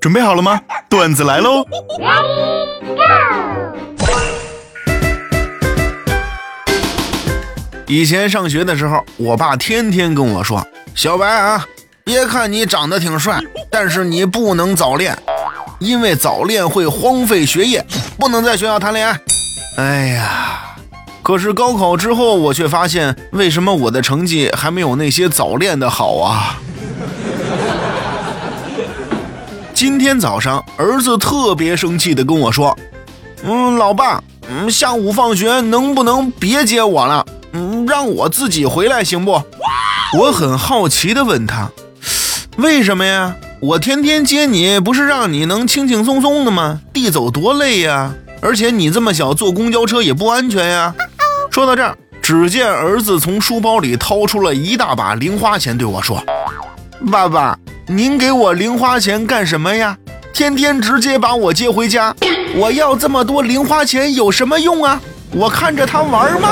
准备好了吗？段子来喽！以前上学的时候，我爸天天跟我说：“小白啊，别看你长得挺帅，但是你不能早恋，因为早恋会荒废学业，不能在学校谈恋爱。”哎呀，可是高考之后，我却发现，为什么我的成绩还没有那些早恋的好啊？今天早上，儿子特别生气的跟我说：“嗯，老爸，嗯，下午放学能不能别接我了？”嗯，让我自己回来行不？我很好奇的问他，为什么呀？我天天接你，不是让你能轻轻松松的吗？地走多累呀！而且你这么小，坐公交车也不安全呀。说到这儿，只见儿子从书包里掏出了一大把零花钱，对我说：“爸爸，您给我零花钱干什么呀？天天直接把我接回家，我要这么多零花钱有什么用啊？我看着他玩吗？”